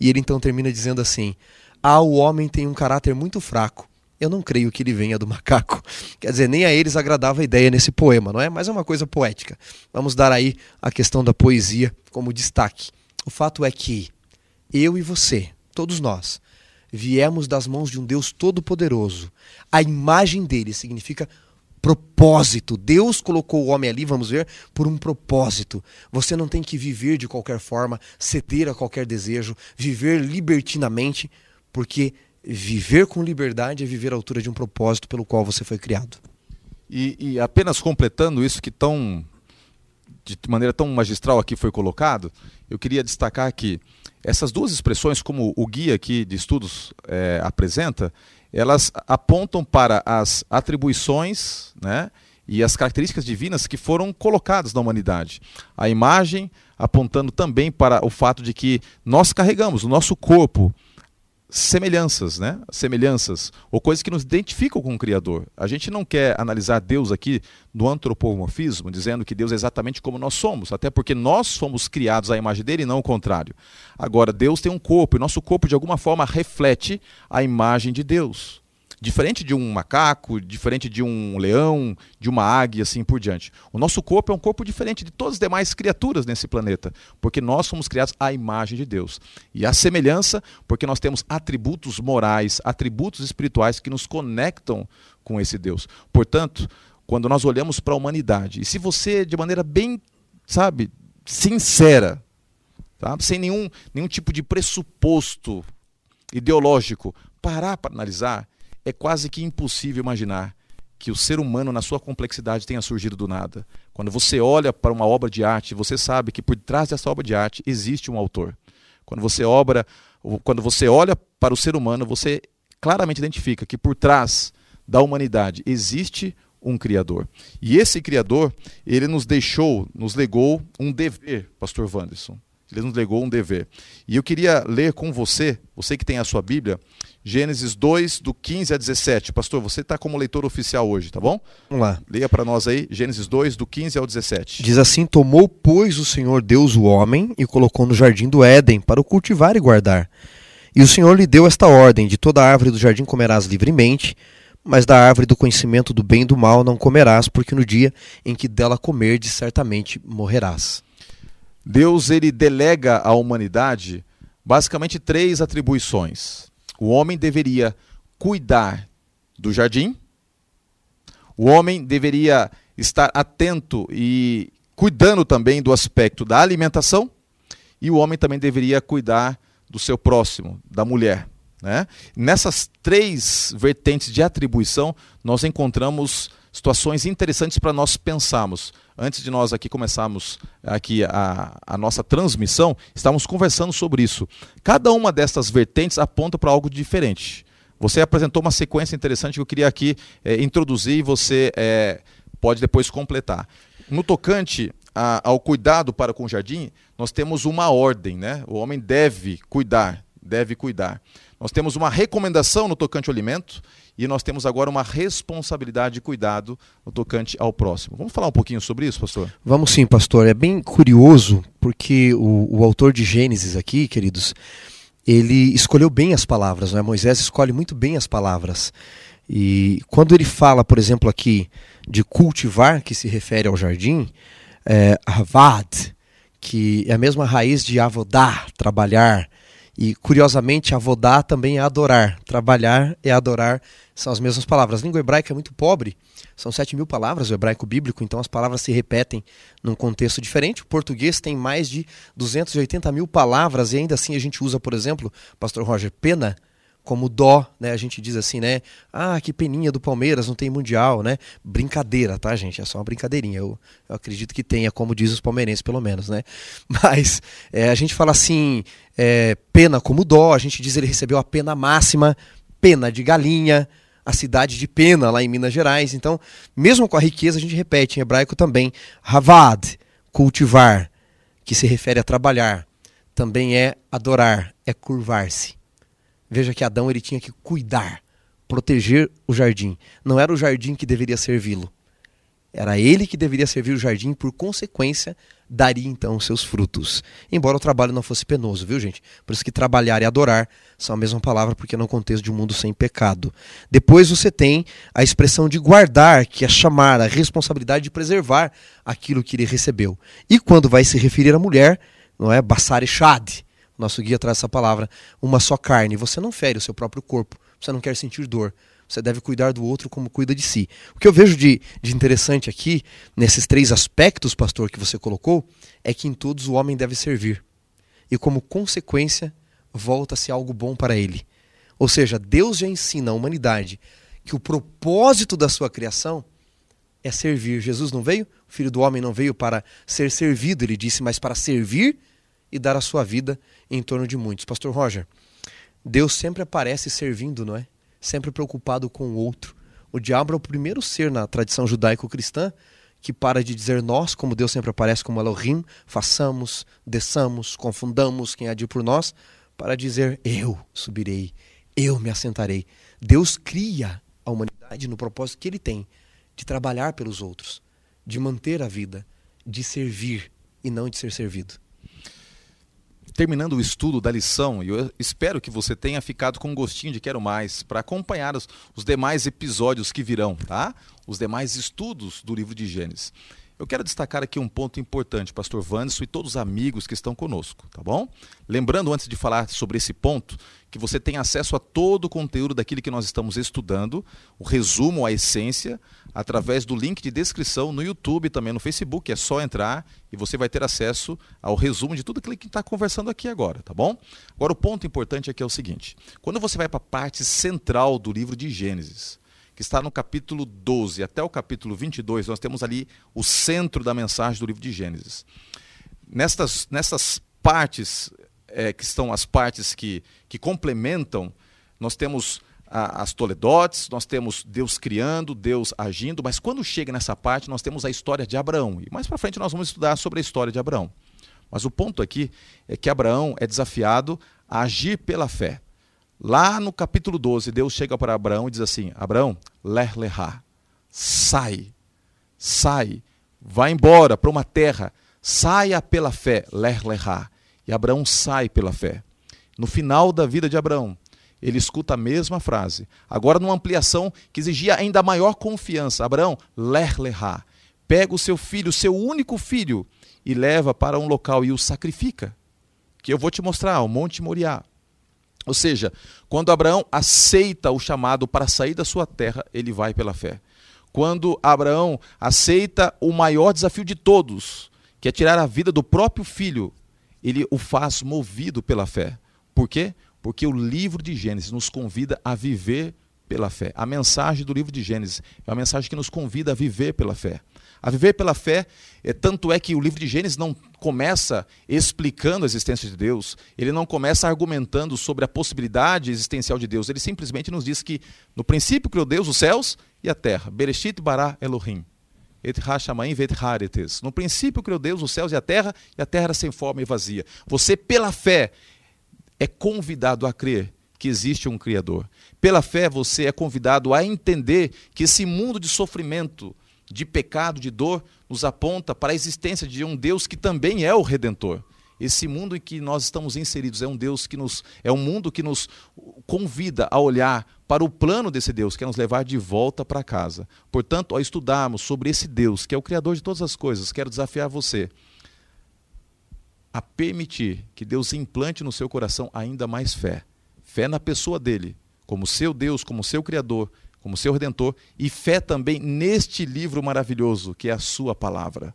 E ele então termina dizendo assim: Ah, o homem tem um caráter muito fraco. Eu não creio que ele venha do macaco. Quer dizer, nem a eles agradava a ideia nesse poema, não é? Mas é uma coisa poética. Vamos dar aí a questão da poesia como destaque. O fato é que eu e você, todos nós, viemos das mãos de um Deus todo-poderoso. A imagem dele significa propósito. Deus colocou o homem ali, vamos ver, por um propósito. Você não tem que viver de qualquer forma, ceder a qualquer desejo, viver libertinamente, porque viver com liberdade é viver à altura de um propósito pelo qual você foi criado. E, e apenas completando isso que tão de maneira tão magistral aqui foi colocado, eu queria destacar que essas duas expressões, como o guia aqui de estudos é, apresenta, elas apontam para as atribuições né, e as características divinas que foram colocadas na humanidade. A imagem apontando também para o fato de que nós carregamos o nosso corpo semelhanças, né? Semelhanças, ou coisas que nos identificam com o Criador. A gente não quer analisar Deus aqui no antropomorfismo, dizendo que Deus é exatamente como nós somos, até porque nós fomos criados à imagem dele e não o contrário. Agora, Deus tem um corpo, e nosso corpo de alguma forma reflete a imagem de Deus. Diferente de um macaco, diferente de um leão, de uma águia, assim por diante. O nosso corpo é um corpo diferente de todas as demais criaturas nesse planeta, porque nós somos criados à imagem de Deus. E a semelhança, porque nós temos atributos morais, atributos espirituais que nos conectam com esse Deus. Portanto, quando nós olhamos para a humanidade, e se você, de maneira bem, sabe, sincera, tá? sem nenhum, nenhum tipo de pressuposto ideológico, parar para analisar, é quase que impossível imaginar que o ser humano, na sua complexidade, tenha surgido do nada. Quando você olha para uma obra de arte, você sabe que por trás dessa obra de arte existe um autor. Quando você obra, quando você olha para o ser humano, você claramente identifica que por trás da humanidade existe um criador. E esse criador, ele nos deixou, nos legou um dever, pastor Wanderson. Ele nos legou um dever. E eu queria ler com você, você que tem a sua Bíblia, Gênesis 2, do 15 a 17. Pastor, você está como leitor oficial hoje, tá bom? Vamos lá. Leia para nós aí, Gênesis 2, do 15 ao 17. Diz assim: Tomou, pois, o Senhor Deus o homem e colocou no jardim do Éden para o cultivar e guardar. E o Senhor lhe deu esta ordem: De toda árvore do jardim comerás livremente, mas da árvore do conhecimento do bem e do mal não comerás, porque no dia em que dela comerdes, certamente morrerás. Deus ele delega à humanidade basicamente três atribuições o homem deveria cuidar do jardim, o homem deveria estar atento e cuidando também do aspecto da alimentação, e o homem também deveria cuidar do seu próximo, da mulher. Né? Nessas três vertentes de atribuição, nós encontramos situações interessantes para nós pensarmos. Antes de nós aqui começarmos aqui a, a nossa transmissão, estávamos conversando sobre isso. Cada uma dessas vertentes aponta para algo diferente. Você apresentou uma sequência interessante que eu queria aqui é, introduzir e você é, pode depois completar. No tocante a, ao cuidado para com o jardim, nós temos uma ordem, né? O homem deve cuidar, deve cuidar. Nós temos uma recomendação no tocante ao alimento e nós temos agora uma responsabilidade de cuidado no tocante ao próximo. Vamos falar um pouquinho sobre isso, pastor? Vamos sim, pastor. É bem curioso porque o, o autor de Gênesis aqui, queridos, ele escolheu bem as palavras, né? Moisés escolhe muito bem as palavras. E quando ele fala, por exemplo, aqui de cultivar, que se refere ao jardim, é, avad, que é a mesma raiz de avodar, trabalhar. E curiosamente, avodar também é adorar. Trabalhar é adorar, são as mesmas palavras. A língua hebraica é muito pobre, são 7 mil palavras, o hebraico bíblico, então as palavras se repetem num contexto diferente. O português tem mais de 280 mil palavras e ainda assim a gente usa, por exemplo, Pastor Roger, pena como dó, né? A gente diz assim, né? Ah, que peninha do Palmeiras, não tem mundial, né? Brincadeira, tá, gente? É só uma brincadeirinha. Eu, eu acredito que tenha, como diz os palmeirenses, pelo menos, né? Mas é, a gente fala assim, é, pena como dó, a gente diz ele recebeu a pena máxima, pena de galinha, a cidade de Pena, lá em Minas Gerais. Então, mesmo com a riqueza, a gente repete em hebraico também, havad, cultivar, que se refere a trabalhar. Também é adorar, é curvar-se. Veja que Adão ele tinha que cuidar, proteger o jardim. Não era o jardim que deveria servi-lo. Era ele que deveria servir o jardim, por consequência, daria então seus frutos. Embora o trabalho não fosse penoso, viu, gente? Por isso que trabalhar e adorar são a mesma palavra, porque no contexto de um mundo sem pecado. Depois você tem a expressão de guardar, que é chamar a responsabilidade de preservar aquilo que ele recebeu. E quando vai se referir à mulher, não é? Bassar e shad, nosso guia traz essa palavra, uma só carne. Você não fere o seu próprio corpo, você não quer sentir dor. Você deve cuidar do outro como cuida de si. O que eu vejo de, de interessante aqui, nesses três aspectos, pastor, que você colocou, é que em todos o homem deve servir. E como consequência, volta-se algo bom para ele. Ou seja, Deus já ensina a humanidade que o propósito da sua criação é servir. Jesus não veio, o filho do homem não veio para ser servido, ele disse, mas para servir e dar a sua vida em torno de muitos. Pastor Roger, Deus sempre aparece servindo, não é? Sempre preocupado com o outro. O diabo é o primeiro ser na tradição judaico-cristã que para de dizer nós, como Deus sempre aparece como Elohim, façamos, desçamos, confundamos quem há de por nós, para dizer eu subirei, eu me assentarei. Deus cria a humanidade no propósito que ele tem de trabalhar pelos outros, de manter a vida, de servir e não de ser servido terminando o estudo da lição, e eu espero que você tenha ficado com um gostinho de quero mais para acompanhar os, os, demais episódios que virão, tá? Os demais estudos do livro de Gênesis. Eu quero destacar aqui um ponto importante, pastor Vanderson e todos os amigos que estão conosco, tá bom? Lembrando, antes de falar sobre esse ponto, que você tem acesso a todo o conteúdo daquilo que nós estamos estudando, o resumo, a essência, através do link de descrição no YouTube, também no Facebook. É só entrar e você vai ter acesso ao resumo de tudo aquilo que está conversando aqui agora, tá bom? Agora, o ponto importante aqui é o seguinte: quando você vai para a parte central do livro de Gênesis, que está no capítulo 12 até o capítulo 22, nós temos ali o centro da mensagem do livro de Gênesis. Nestas, nessas partes, é, que estão as partes que, que complementam, nós temos a, as Toledotes, nós temos Deus criando, Deus agindo, mas quando chega nessa parte, nós temos a história de Abraão. E mais para frente nós vamos estudar sobre a história de Abraão. Mas o ponto aqui é que Abraão é desafiado a agir pela fé. Lá no capítulo 12, Deus chega para Abraão e diz assim: Abraão, ler lerá, sai, sai, vai embora para uma terra, saia pela fé, ler lerá. E Abraão sai pela fé. No final da vida de Abraão, ele escuta a mesma frase, agora numa ampliação que exigia ainda maior confiança. Abraão, ler lerá, pega o seu filho, o seu único filho, e leva para um local e o sacrifica, que eu vou te mostrar, o Monte Moriá. Ou seja, quando Abraão aceita o chamado para sair da sua terra, ele vai pela fé. Quando Abraão aceita o maior desafio de todos, que é tirar a vida do próprio filho, ele o faz movido pela fé. Por quê? Porque o livro de Gênesis nos convida a viver pela fé. A mensagem do livro de Gênesis é uma mensagem que nos convida a viver pela fé. A viver pela fé, é, tanto é que o livro de Gênesis não começa explicando a existência de Deus, ele não começa argumentando sobre a possibilidade existencial de Deus, ele simplesmente nos diz que no princípio criou Deus os céus e a terra. Bereshit bara Elohim. Et vet. No princípio criou Deus os céus e a terra, e a terra era sem forma e vazia. Você, pela fé, é convidado a crer que existe um Criador. Pela fé, você é convidado a entender que esse mundo de sofrimento, de pecado, de dor, nos aponta para a existência de um Deus que também é o Redentor. Esse mundo em que nós estamos inseridos é um Deus que nos é um mundo que nos convida a olhar para o plano desse Deus, que é nos levar de volta para casa. Portanto, ao estudarmos sobre esse Deus, que é o criador de todas as coisas, quero desafiar você a permitir que Deus implante no seu coração ainda mais fé. Fé na pessoa dele, como seu Deus, como seu criador, como seu redentor, e fé também neste livro maravilhoso que é a sua palavra.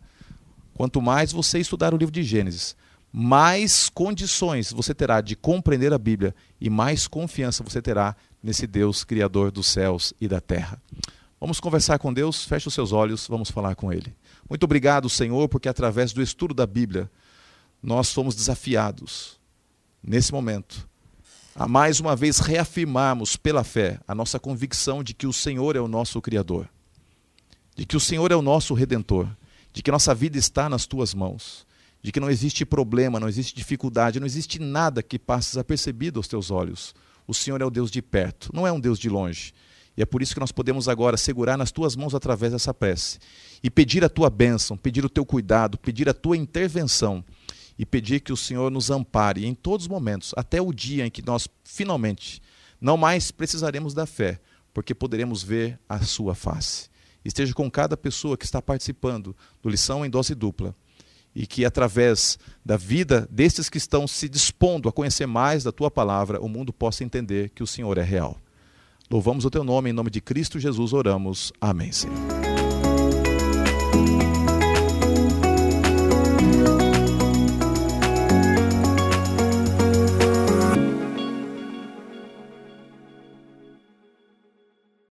Quanto mais você estudar o livro de Gênesis, mais condições você terá de compreender a Bíblia e mais confiança você terá nesse Deus criador dos céus e da terra. Vamos conversar com Deus, feche os seus olhos, vamos falar com Ele. Muito obrigado, Senhor, porque através do estudo da Bíblia nós somos desafiados, nesse momento, a mais uma vez reafirmarmos pela fé a nossa convicção de que o Senhor é o nosso Criador, de que o Senhor é o nosso Redentor, de que nossa vida está nas tuas mãos de que não existe problema, não existe dificuldade, não existe nada que passe desapercebido aos teus olhos. O Senhor é o Deus de perto, não é um Deus de longe. E é por isso que nós podemos agora segurar nas tuas mãos através dessa prece e pedir a tua bênção, pedir o teu cuidado, pedir a tua intervenção e pedir que o Senhor nos ampare em todos os momentos, até o dia em que nós finalmente não mais precisaremos da fé, porque poderemos ver a sua face. Esteja com cada pessoa que está participando do lição em dose dupla e que através da vida destes que estão se dispondo a conhecer mais da tua palavra, o mundo possa entender que o Senhor é real. Louvamos o teu nome, em nome de Cristo Jesus oramos. Amém, Senhor.